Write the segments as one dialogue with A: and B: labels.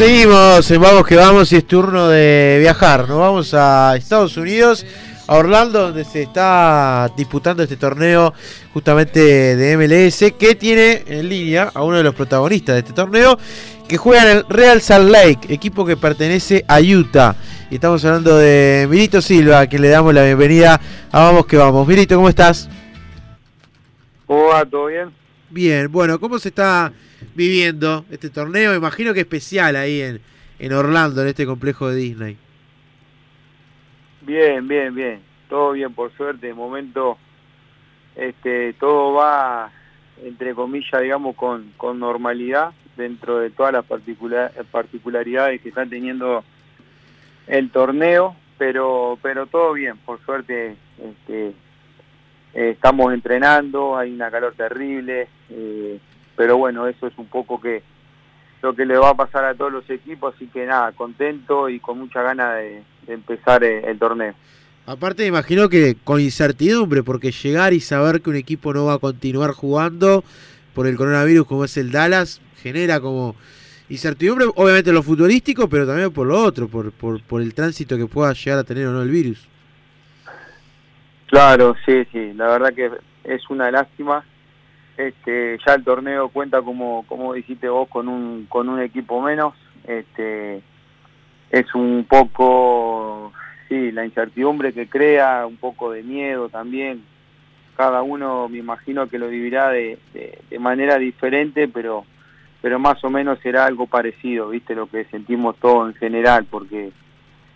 A: Seguimos, vamos que vamos y es turno de viajar. Nos vamos a Estados Unidos, a Orlando, donde se está disputando este torneo justamente de MLS, que tiene en línea a uno de los protagonistas de este torneo, que juega en el Real Salt Lake, equipo que pertenece a Utah. Y estamos hablando de Milito Silva, a quien le damos la bienvenida a Vamos que Vamos. Milito, ¿cómo estás?
B: ¿Cómo va? ¿Todo bien?
A: Bien, bueno, ¿cómo se está viviendo este torneo? Imagino que especial ahí en, en Orlando, en este complejo de Disney.
B: Bien, bien, bien. Todo bien, por suerte. De momento, este, todo va, entre comillas, digamos, con, con normalidad dentro de todas las particular, particularidades que está teniendo el torneo, pero, pero todo bien, por suerte. Este, eh, estamos entrenando, hay una calor terrible, eh, pero bueno, eso es un poco que lo que le va a pasar a todos los equipos, así que nada, contento y con mucha ganas de, empezar eh, el, torneo.
A: Aparte, me imagino que con incertidumbre, porque llegar y saber que un equipo no va a continuar jugando por el coronavirus como es el Dallas, genera como incertidumbre, obviamente lo futbolístico, pero también por lo otro, por, por, por el tránsito que pueda llegar a tener o no el virus.
B: Claro, sí, sí, la verdad que es una lástima. Este, ya el torneo cuenta como como dijiste vos con un con un equipo menos. Este es un poco la incertidumbre que crea, un poco de miedo también. Cada uno me imagino que lo vivirá de, de manera diferente, pero pero más o menos será algo parecido, ¿viste? Lo que sentimos todos en general, porque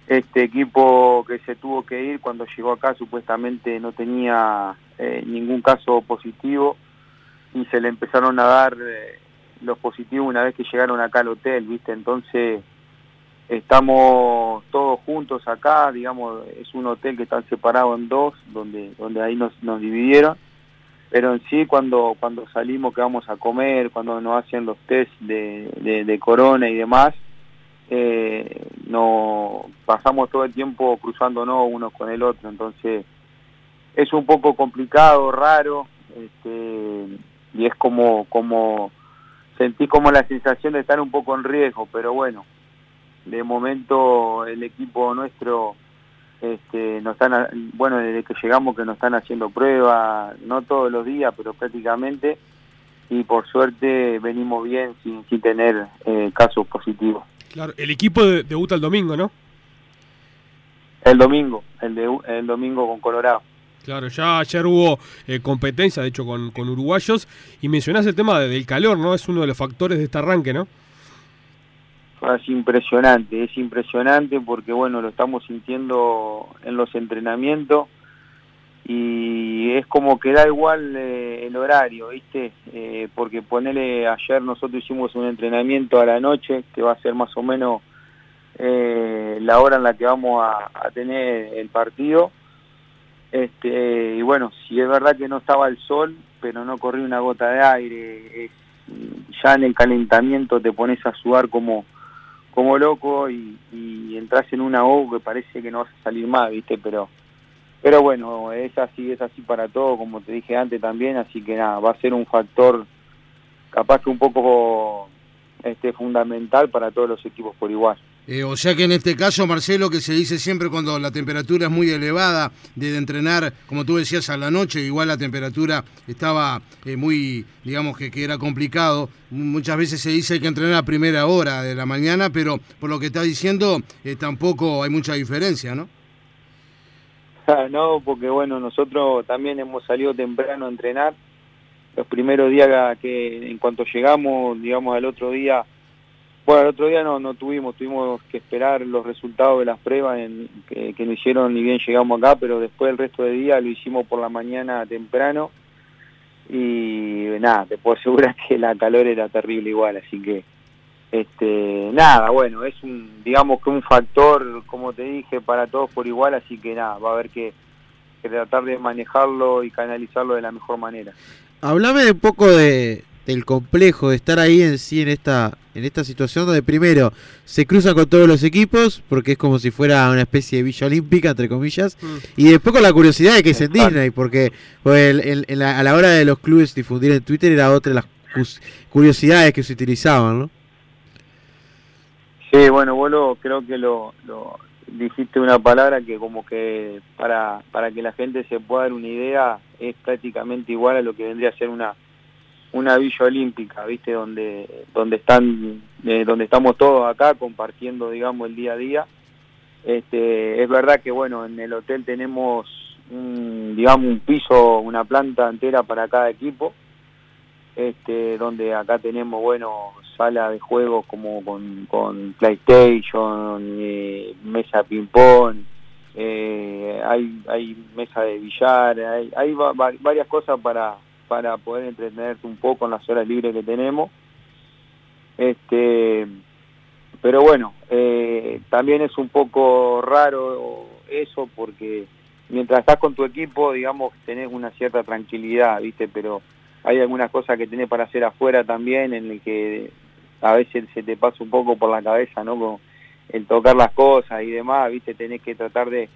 B: este equipo que se tuvo que ir cuando llegó acá supuestamente no tenía eh, ningún caso positivo y se le empezaron a dar eh, los positivos una vez que llegaron acá al hotel, ¿viste? Entonces estamos todos juntos acá, digamos, es un hotel que está separado en dos, donde donde ahí nos, nos dividieron, pero en sí cuando cuando salimos que vamos a comer, cuando nos hacen los test de, de corona y demás, eh, no pasamos todo el tiempo cruzándonos unos con el otro, entonces es un poco complicado, raro, este, y es como, como sentí como la sensación de estar un poco en riesgo, pero bueno, de momento el equipo nuestro este, nos están, bueno, desde que llegamos que nos están haciendo pruebas, no todos los días, pero prácticamente, y por suerte venimos bien sin, sin tener eh, casos positivos.
C: Claro, el equipo debuta el domingo, ¿no?
B: El domingo, el, de, el domingo con Colorado.
C: Claro, ya ayer hubo eh, competencia, de hecho, con, con, uruguayos, y mencionás el tema del calor, ¿no? Es uno de los factores de este arranque, ¿no?
B: Es impresionante, es impresionante porque, bueno, lo estamos sintiendo en los entrenamientos y es como que da igual eh, el horario, ¿viste? Eh, porque ponele, ayer nosotros hicimos un entrenamiento a la noche, que va a ser más o menos la hora en la que vamos a, tener el partido. Este, y bueno, si es verdad que no estaba el sol, pero no corría una gota de aire, ya en el calentamiento te pones a sudar como como loco y, entras en una O que parece que no vas a salir más, ¿viste? Pero pero bueno, es así, es así para todo, como te dije antes también, así que nada, va a ser un factor capaz que un poco este, fundamental para todos los equipos por igual.
D: Eh, o sea que en este caso, Marcelo, que se dice siempre cuando la temperatura es muy elevada, de entrenar, como tú decías, a la noche, igual la temperatura estaba eh, muy, digamos que, que, era complicado. Muchas veces se dice que entrenar a primera hora de la mañana, pero por lo que está diciendo, eh, tampoco hay mucha diferencia, ¿no?
B: no, porque bueno, nosotros también hemos salido temprano a entrenar. Los primeros días que en cuanto llegamos, digamos al otro día, bueno, el otro día no, no tuvimos, tuvimos que esperar los resultados de las pruebas en, que, que nos hicieron ni bien llegamos acá, pero después el resto del día lo hicimos por la mañana temprano y nada, te puedo asegurar que la calor era terrible igual, así que este, nada, bueno, es un, digamos que un factor, como te dije, para todos por igual, así que nada, va a haber que, tratar de manejarlo y canalizarlo de la mejor manera.
A: Hablame un poco de, del complejo de estar ahí en sí en esta en esta situación donde primero se cruza con todos los equipos porque es como si fuera una especie de villa olímpica entre comillas mm. y después con la curiosidad de que es en Disney porque pues, a la hora de los clubes difundir en Twitter era otra de las curiosidades que se utilizaban ¿no?
B: bueno, vos lo, creo que lo, lo dijiste una palabra que como que para, para que la gente se pueda dar una idea es prácticamente igual a lo que vendría a ser una una villa olímpica, ¿viste? Donde donde están eh, donde estamos todos acá compartiendo, digamos, el día a día. Este, es verdad que bueno, en el hotel tenemos un, digamos un piso, una planta entera para cada equipo. Este, donde acá tenemos, bueno, sala de juegos como con, con PlayStation, eh, mesa ping-pong, eh, hay, hay mesa de billar, hay, hay varias cosas para, para poder entretenerte un poco en las horas libres que tenemos. Este, pero bueno, eh, también es un poco raro eso porque mientras estás con tu equipo, digamos, tenés una cierta tranquilidad, ¿viste? Pero hay algunas cosas que tenés para hacer afuera también en el que a veces se te pasa un poco por la cabeza, ¿no? Con el tocar las cosas y demás, ¿viste? Tenés que tratar de,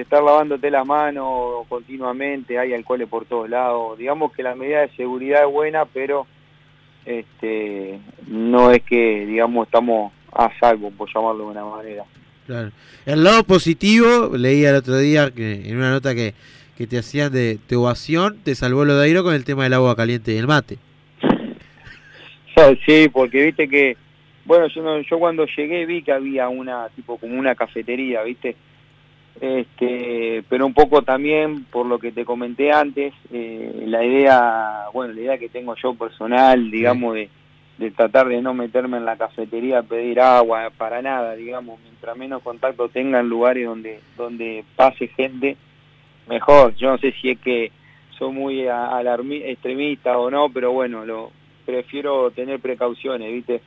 B: estar lavándote las manos continuamente, hay alcoholes por todos lados. Digamos que la medida de seguridad es buena, pero este no es que, digamos, estamos a salvo, por llamarlo de una manera.
A: Claro. El lado positivo, leía el otro día que en una nota que, que te hacían de, de ovación, te salvó lo de Airo con el tema del agua caliente y el mate.
B: Sí, porque viste que, bueno, yo, yo cuando llegué vi que había una, tipo como una cafetería, viste, este, pero un poco también por lo que te comenté antes, eh, la idea, bueno, la idea que tengo yo personal, digamos, de, de, tratar de no meterme en la cafetería a pedir agua, para nada, digamos, mientras menos contacto tenga en lugares donde, donde pase gente, mejor. Yo no sé si es que soy muy extremista o no, pero bueno, lo prefiero tener precauciones, ¿viste?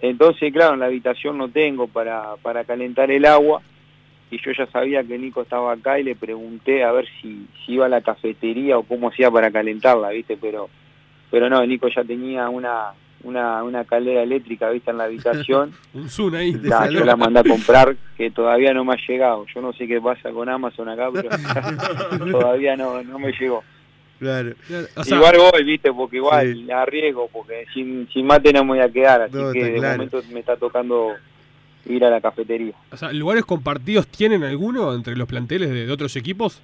B: Entonces, claro, en la habitación no tengo para, para calentar el agua y yo ya sabía que Nico estaba acá y le pregunté a ver si, si iba a la cafetería o cómo hacía para calentarla, ¿viste? Pero pero no, Nico ya tenía una una, una caldera eléctrica, ¿viste? En la habitación.
C: Un Zoom ahí.
B: yo la mandé a comprar, que todavía no me ha llegado. Yo no sé qué pasa con Amazon acá, pero todavía no, no me llegó.
A: Claro.
B: igual voy, viste, porque igual arriesgo, porque sin, sin mate no me voy a quedar, así que de momento me está tocando ir a la cafetería.
C: O sea, ¿lugares compartidos tienen alguno entre los planteles de, otros equipos?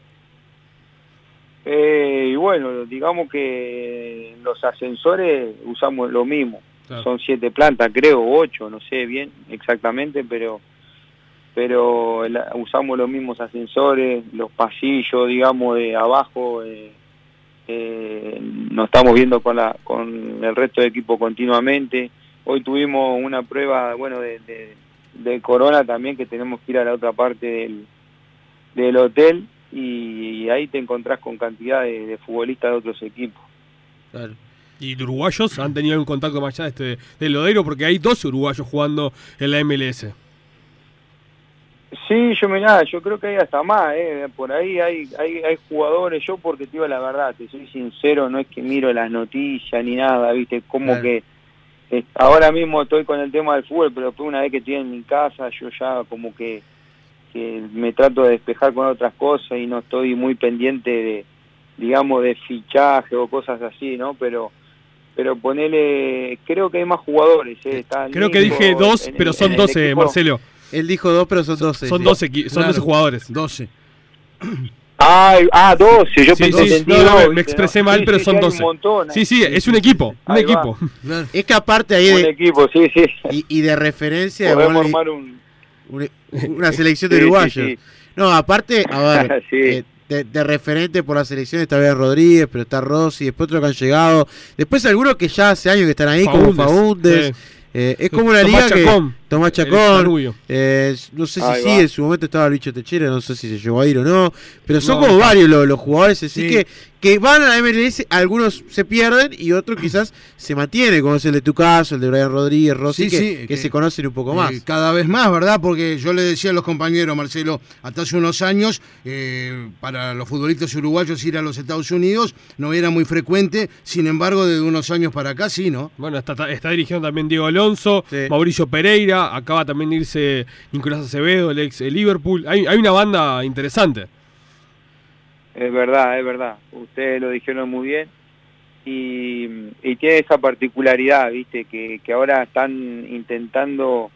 B: Eh, y bueno, digamos que los ascensores usamos lo mismo. Son siete plantas, creo, ocho, no sé bien exactamente, pero pero usamos los mismos ascensores, los pasillos, digamos, de abajo. Eh, eh, nos estamos viendo con, la, con el resto del equipo continuamente. Hoy tuvimos una prueba, bueno, de, de, corona también, que tenemos que ir a la otra parte del, del hotel y, ahí te encontrás con cantidad de, futbolistas de otros equipos.
C: ¿Y uruguayos han tenido un contacto más allá de este, del Lodeiro? Porque hay dos uruguayos jugando en la MLS.
B: Sí, yo mirá, yo creo que hay hasta más, eh. por ahí hay, hay, hay jugadores, yo porque te digo la verdad, te soy sincero, no es que miro las noticias ni nada, viste, como que ahora mismo estoy con el tema del fútbol, pero una vez que estoy en mi casa, yo ya como que, que me trato de despejar con otras cosas y no estoy muy pendiente de, digamos, de fichaje o cosas así, ¿no? Pero pero ponele, creo que hay más jugadores. Eh.
C: creo que dije dos, pero son doce, Marcelo.
A: Él dijo dos, pero son 12.
C: Son 12, son 12 jugadores.
D: 12.
B: Ah, ah, 12, yo pensé
C: sí, no, me expresé mal, pero son 12. sí, sí, es un equipo, un equipo.
A: Es que aparte ahí
B: de... Un equipo, sí, sí.
A: Y, y de referencia...
B: Podemos armar un...
A: Una, selección de uruguayos. No, aparte, a ver, eh, de, de, referente por la selección está bien Rodríguez, pero está Rossi, después otros que han llegado. Después algunos que ya hace años que están ahí, como Faúndez. Eh, es como una liga Chacón, que Tomás Chacón, eh, no sé si sí, en su momento estaba el bicho Techera, no sé si se llevó a ir o no, pero son como varios los, los jugadores, así que que van a la MLS, algunos se pierden y otros quizás se mantienen, como es el de tu caso, el de Brian Rodríguez, Rossi, que, se conocen un poco más. Eh,
D: cada vez más, ¿verdad? Porque yo le decía a los compañeros, Marcelo, hasta hace unos años, eh, para los futbolistas uruguayos ir a los Estados Unidos no era muy frecuente, sin embargo, de unos años para acá sí, ¿no?
C: Bueno, está, está dirigiendo también Diego Alonso, Mauricio Pereira, acaba también de irse Nicolás Acevedo, el ex Liverpool. Hay, hay una banda interesante.
B: Es verdad, es verdad. Ustedes lo dijeron muy bien. Y, tiene esa particularidad, viste, que, ahora están intentando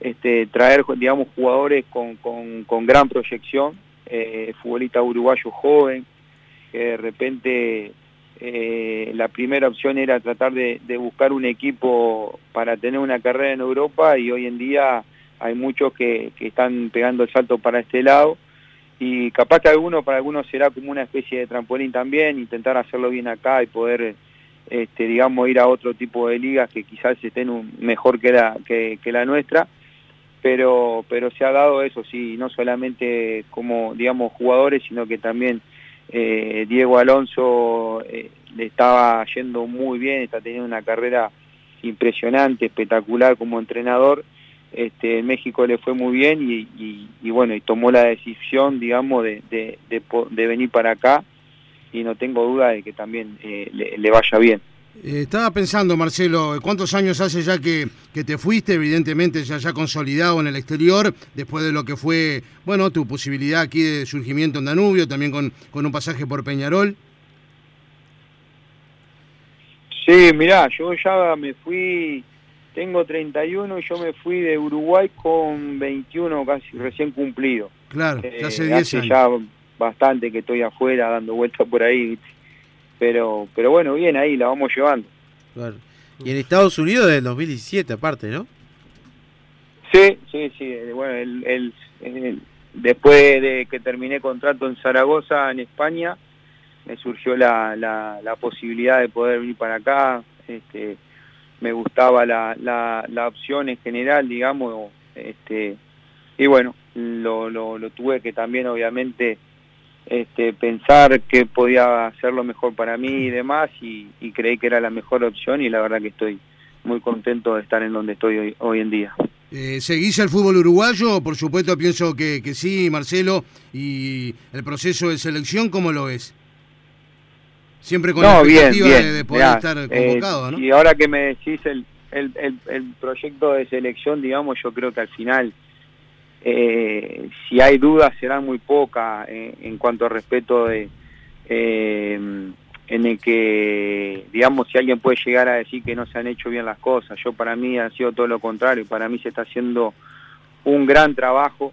B: este, traer, digamos, jugadores con, con, gran proyección, eh, futbolista uruguayo joven, que de repente eh, la primera opción era tratar de, buscar un equipo para tener una carrera en Europa y hoy en día hay muchos que, están pegando el salto para este lado. Y capaz que algunos, para algunos será como una especie de trampolín también, intentar hacerlo bien acá y poder, este, digamos, ir a otro tipo de ligas que quizás estén mejor que la, que, la nuestra, pero, pero se ha dado eso, sí, no solamente como, digamos, jugadores, sino que también eh, Diego Alonso eh, le estaba yendo muy bien, está teniendo una carrera impresionante, espectacular como entrenador. Este, en México le fue muy bien y, bueno, y tomó la decisión, digamos, de, de, venir para acá y no tengo duda de que también eh, le, vaya bien.
D: Estaba pensando, Marcelo, ¿cuántos años hace ya que, que, te fuiste? Evidentemente ya, ya consolidado en el exterior, después de lo que fue, bueno, tu posibilidad aquí de surgimiento en Danubio, también con, con un pasaje por Peñarol.
B: Sí, mirá, yo ya me fui, tengo 31 y yo me fui de Uruguay con 21 casi recién cumplido.
D: Claro, ya hace 10
B: eh, hace ya bastante que estoy afuera dando vueltas por ahí, pero pero bueno, bien ahí, la vamos llevando.
A: Claro. Y en Estados Unidos del 2017 aparte, ¿no?
B: Sí, sí, sí, bueno, el, después de que terminé contrato en Zaragoza, en España, me surgió la, la, posibilidad de poder venir para acá, este, me gustaba la, la, opción en general, digamos, este, y bueno, lo, lo, tuve que también obviamente este, pensar que podía hacer lo mejor para mí y demás, y, creí que era la mejor opción y la verdad que estoy muy contento de estar en donde estoy hoy, hoy en día.
D: Eh, ¿Seguís el fútbol uruguayo? Por supuesto, pienso que, que sí, Marcelo. ¿Y el proceso de selección cómo lo es? Siempre con la expectativa de, poder estar eh, convocado, ¿no?
B: Y ahora que me decís el, el, el, proyecto de selección, digamos, yo creo que al final, eh, si hay dudas, serán muy pocas eh, en cuanto a respeto de... en el que, digamos, si alguien puede llegar a decir que no se han hecho bien las cosas, yo para mí ha sido todo lo contrario, para mí se está haciendo un gran trabajo,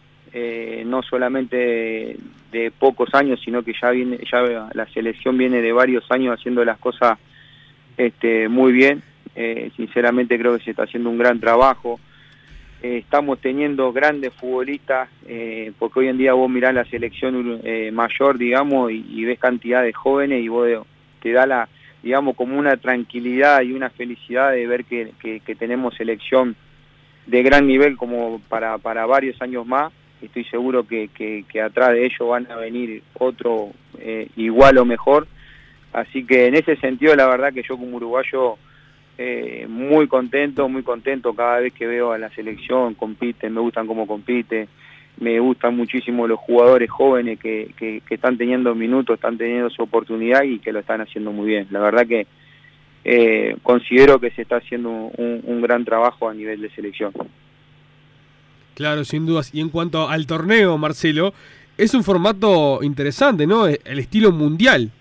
B: no solamente de pocos años, sino que ya viene, ya la selección viene de varios años haciendo las cosas este, muy bien. Eh, sinceramente creo que se está haciendo un gran trabajo. Eh, estamos teniendo grandes futbolistas, eh, porque hoy en día vos mirás la selección mayor, digamos, y, ves cantidad de jóvenes y vos te da la, digamos, como una tranquilidad y una felicidad de ver que, tenemos selección de gran nivel como para, para varios años más estoy seguro que, que, atrás de ellos van a venir otro eh, igual o mejor. Así que en ese sentido, la verdad que yo como uruguayo eh, muy contento, muy contento cada vez que veo a la selección, compite, me gustan cómo compite, me gustan muchísimo los jugadores jóvenes que, que, están teniendo minutos, están teniendo su oportunidad y que lo están haciendo muy bien. La verdad que eh, considero que se está haciendo un gran trabajo a nivel de selección.
C: Claro, sin dudas. Y en cuanto al torneo, Marcelo, es un formato interesante, ¿no? El estilo mundial.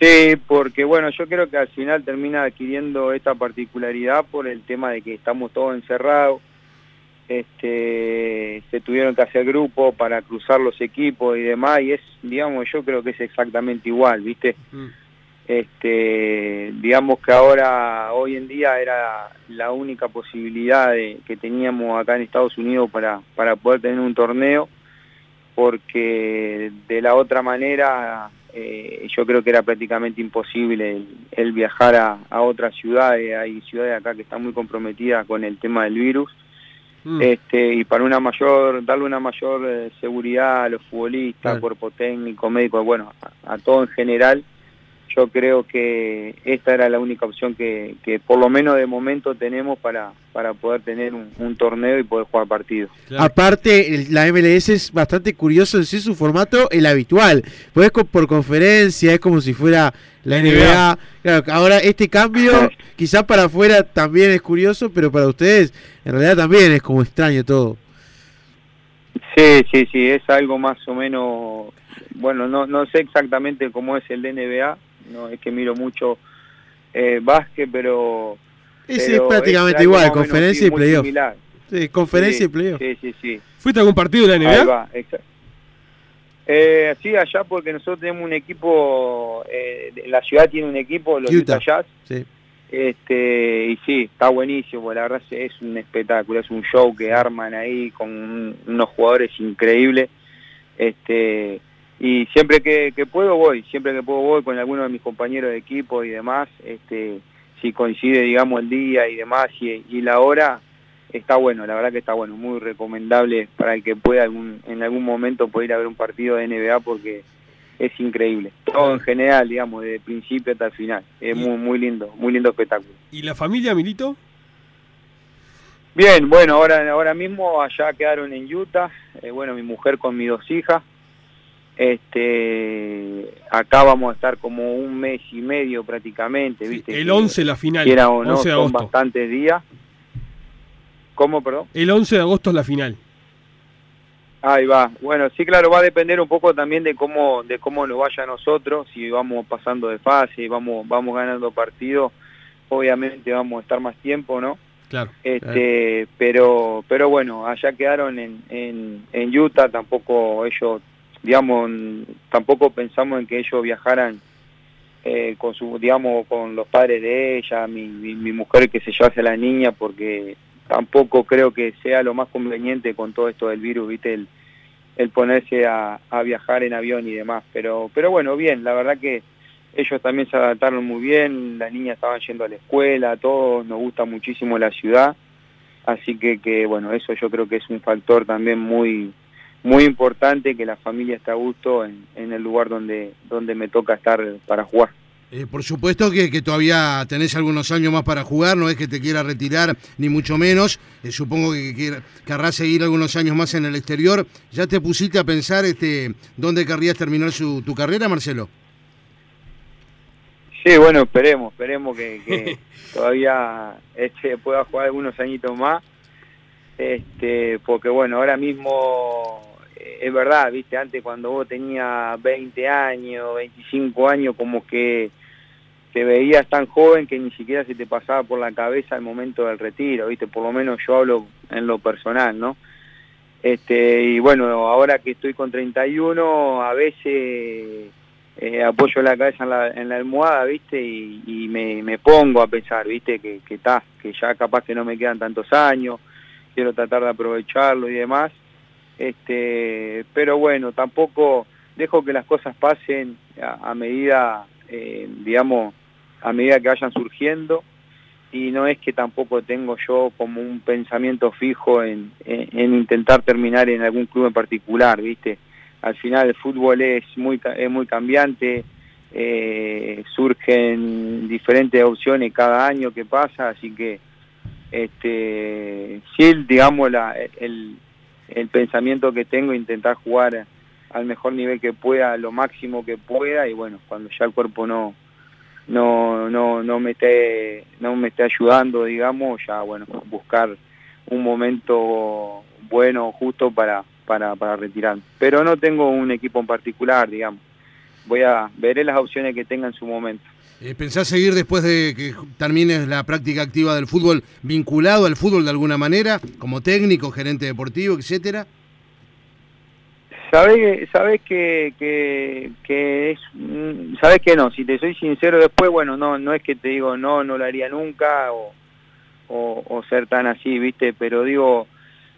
B: Sí, porque bueno, yo creo que al final termina adquiriendo esta particularidad por el tema de que estamos todos encerrados. Este, se tuvieron que hacer grupos para cruzar los equipos y demás, y es, digamos, yo creo que es exactamente igual, ¿viste? Mm. Este, digamos que ahora, hoy en día, era la única posibilidad que teníamos acá en Estados Unidos para, para poder tener un torneo, porque de la otra manera eh, yo creo que era prácticamente imposible el, viajar a, a, otras ciudades, hay ciudades acá que están muy comprometidas con el tema del virus, mm. este, y para una mayor, darle una mayor eh, seguridad a los futbolistas, cuerpo técnico, médico, bueno, a todo en general, yo creo que esta era la única opción que, por lo menos de momento tenemos para, para poder tener un, torneo y poder jugar partidos.
A: Aparte, la MLS es bastante curioso en sí su formato, el habitual. Pues por conferencia, es como si fuera la NBA. Claro, ahora este cambio quizás para afuera también es curioso, pero para ustedes en realidad también es como extraño todo.
B: Sí, sí, sí, es algo más o menos, bueno, no, no sé exactamente cómo es el NBA, no es que miro mucho eh, básquet, pero
A: Es, es prácticamente igual, conferencia y playoff. Sí, conferencia y playoff.
B: Sí, sí, sí.
C: ¿Fuiste a algún partido de la NBA?
B: Ahí va, exacto. Eh, sí, allá porque nosotros tenemos un equipo, eh, la ciudad tiene un equipo, los Utah, Jazz. Sí. Este, y sí, está buenísimo, la verdad es un espectáculo, es un show que arman ahí con unos jugadores increíbles. Este, y siempre que, puedo voy, siempre que puedo voy con alguno de mis compañeros de equipo y demás, este, si coincide digamos el día y demás y, la hora, está bueno, la verdad que está bueno, muy recomendable para el que pueda en algún momento poder ir a ver un partido de NBA porque es increíble, todo en general, digamos, desde principio hasta el final, es muy, muy lindo, muy lindo espectáculo.
C: ¿Y la familia, Milito?
B: Bien, bueno, ahora, ahora mismo allá quedaron en Utah, eh, bueno, mi mujer con mis dos hijas, este, acá vamos a estar como un mes y medio prácticamente, ¿viste?
C: El 11 la final.
B: Quiera o no, son bastantes días. ¿Cómo, perdón?
C: El 11 de agosto es la final.
B: Ahí va. Bueno, sí, claro, va a depender un poco también de cómo de cómo lo vaya a nosotros, si vamos pasando de fase, vamos vamos ganando partidos, obviamente vamos a estar más tiempo, ¿no?
C: Claro.
B: Este, pero pero bueno, allá quedaron en, en, en Utah, tampoco ellos digamos, tampoco pensamos en que ellos viajaran eh, con su, digamos, con los padres de ella, mi, mi, mujer que se llevase a la niña, porque tampoco creo que sea lo más conveniente con todo esto del virus, viste, el, el ponerse a, viajar en avión y demás. Pero, pero bueno, bien, la verdad que ellos también se adaptaron muy bien, las niñas estaban yendo a la escuela, todos, nos gusta muchísimo la ciudad, así que, que bueno, eso yo creo que es un factor también muy muy importante que la familia esté a gusto en, el lugar donde, donde me toca estar para jugar.
D: Eh, por supuesto que, que, todavía tenés algunos años más para jugar, no es que te quiera retirar, ni mucho menos. Eh, supongo que, querrás seguir algunos años más en el exterior. ¿Ya te pusiste a pensar este, dónde querrías terminar su, tu carrera, Marcelo?
B: Sí, bueno, esperemos, esperemos que, todavía este, pueda jugar algunos añitos más. Este, porque bueno, ahora mismo es verdad, viste, antes cuando vos tenías 20 años, 25 años, como que te veías tan joven que ni siquiera se te pasaba por la cabeza el momento del retiro, viste, por lo menos yo hablo en lo personal, ¿no? Este, y bueno, ahora que estoy con 31, a veces eh, apoyo la cabeza en la, almohada, viste, y, me, me, pongo a pensar, viste, que, que, que ya capaz que no me quedan tantos años, quiero tratar de aprovecharlo y demás, este, pero bueno, tampoco dejo que las cosas pasen a, medida, eh, digamos, a medida que vayan surgiendo y no es que tampoco tengo yo como un pensamiento fijo en, intentar terminar en algún club en particular, ¿viste? Al final el fútbol es muy, es muy cambiante, eh, surgen diferentes opciones cada año que pasa, así que este, sí, digamos, la, el, el pensamiento que tengo, intentar jugar al mejor nivel que pueda, lo máximo que pueda y bueno, cuando ya el cuerpo no no no no me esté no me esté ayudando, digamos, ya bueno, buscar un momento bueno justo para para para retirar. Pero no tengo un equipo en particular, digamos. Voy a veré las opciones que tenga en su momento.
D: Eh, ¿Pensás seguir después de que termines la práctica activa del fútbol vinculado al fútbol de alguna manera, como técnico, gerente deportivo, etcétera?
B: Sabes sabes que, que, que es mm, sabes que no si te soy sincero después bueno no no es que te digo no no lo haría nunca o, o, ser tan así viste pero digo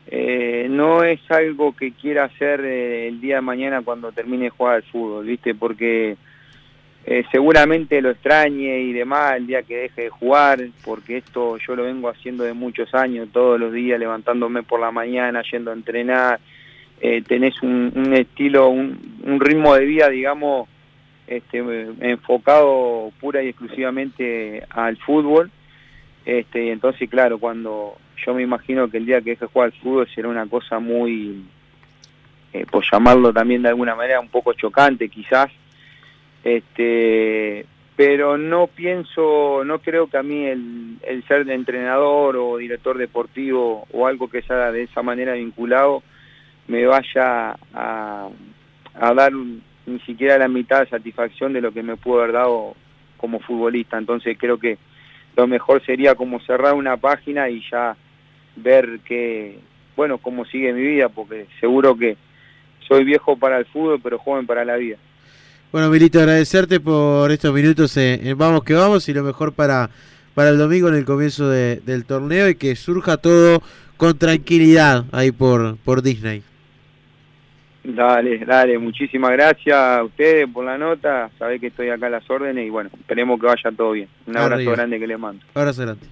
B: eh, no es algo que quiera hacer eh, el día de mañana cuando termine de jugar al fútbol viste porque eh, seguramente lo extrañe y demás el día que deje de jugar, porque esto yo lo vengo haciendo de muchos años, todos los días levantándome por la mañana, yendo a entrenar, eh, tenés un, estilo, un, ritmo de vida, digamos, este, enfocado pura y exclusivamente al fútbol. Este, entonces, claro, cuando yo me imagino que el día que deje de jugar al fútbol será una cosa muy, eh, por llamarlo también de alguna manera, un poco chocante quizás, este, pero no pienso, no creo que a mí el, ser de entrenador o director deportivo o algo que sea de esa manera vinculado me vaya a, dar ni siquiera la mitad de satisfacción de lo que me pudo haber dado como futbolista. Entonces creo que lo mejor sería como cerrar una página y ya ver que, bueno, cómo sigue mi vida, porque seguro que soy viejo para el fútbol, pero joven para la vida.
A: Bueno, Milito, agradecerte por estos minutos en, Vamos que Vamos y lo mejor para, para el domingo en el comienzo del torneo y que surja todo con tranquilidad ahí por, por Disney.
B: Dale, dale, muchísimas gracias a ustedes por la nota, sabés que estoy acá a las órdenes y bueno, esperemos que vaya todo bien. Un abrazo grande que les mando.
A: Abrazo grande.